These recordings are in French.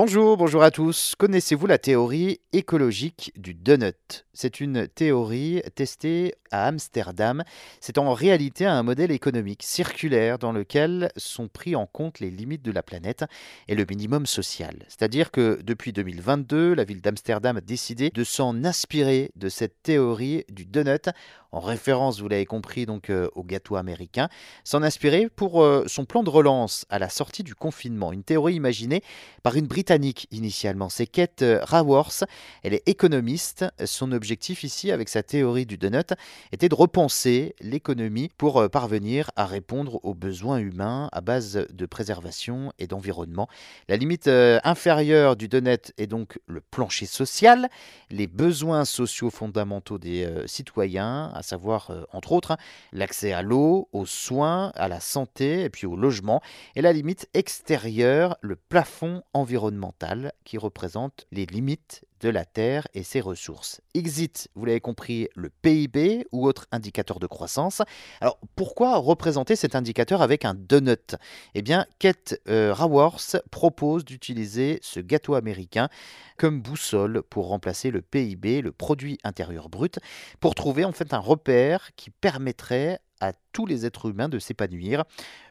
Bonjour, bonjour à tous. Connaissez-vous la théorie écologique du donut? C'est une théorie testée à Amsterdam. C'est en réalité un modèle économique circulaire dans lequel sont pris en compte les limites de la planète et le minimum social. C'est-à-dire que depuis 2022, la ville d'Amsterdam a décidé de s'en inspirer de cette théorie du donut en référence, vous l'avez compris, donc euh, au gâteau américain, s'en inspirer pour euh, son plan de relance à la sortie du confinement. Une théorie imaginée par une britannique initialement. C'est Kate euh, Raworth. Elle est économiste. Son objectif ici, avec sa théorie du donut, était de repenser l'économie pour parvenir à répondre aux besoins humains à base de préservation et d'environnement. La limite inférieure du donut est donc le plancher social, les besoins sociaux fondamentaux des citoyens, à savoir entre autres l'accès à l'eau, aux soins, à la santé et puis au logement. Et la limite extérieure, le plafond environnemental qui représente les limites de la Terre et ses ressources. Exit, vous l'avez compris, le PIB ou autre indicateur de croissance. Alors pourquoi représenter cet indicateur avec un donut? Eh bien, Kate euh, Raworth propose d'utiliser ce gâteau américain comme boussole pour remplacer le PIB, le produit intérieur brut, pour trouver en fait un repère qui permettrait à tous les êtres humains de s'épanouir,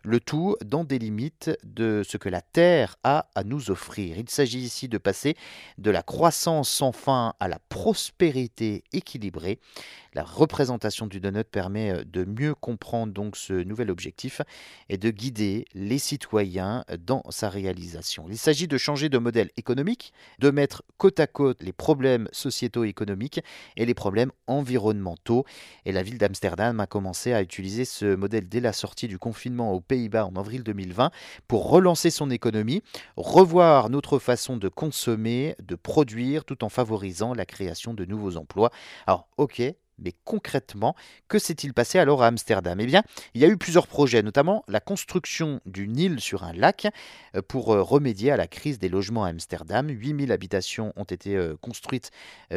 le tout dans des limites de ce que la Terre a à nous offrir. Il s'agit ici de passer de la croissance sans fin à la prospérité équilibrée. La représentation du donut permet euh, de mieux comprendre donc ce nouvel objectif et de guider les citoyens dans sa réalisation. Il s'agit de changer de modèle économique, de mettre côte à côte les problèmes sociétaux économiques et les problèmes environnementaux. Et la ville d'Amsterdam a commencé à utiliser ce modèle dès la sortie du confinement aux Pays-Bas en avril 2020 pour relancer son économie, revoir notre façon de consommer, de produire, tout en favorisant la création de nouveaux emplois. Alors, ok, mais concrètement, que s'est-il passé alors à Amsterdam? Eh bien, il y a eu plusieurs projets, notamment la construction d'une île sur un lac euh, pour euh, remédier à la crise des logements à Amsterdam. 8000 habitations ont été euh, construites,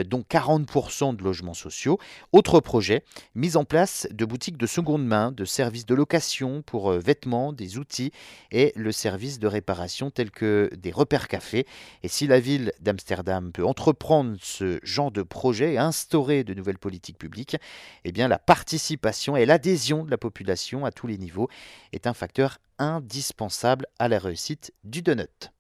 dont 40% de logements sociaux. Autre projet, mise en place de boutiques de seconde main, de services de location pour vêtements, des outils et le service de réparation tels que des repères cafés. Et si la ville d'Amsterdam peut entreprendre ce genre de projet et instaurer de nouvelles politiques publiques, eh la participation et l'adhésion de la population à tous les niveaux est un facteur indispensable à la réussite du donut.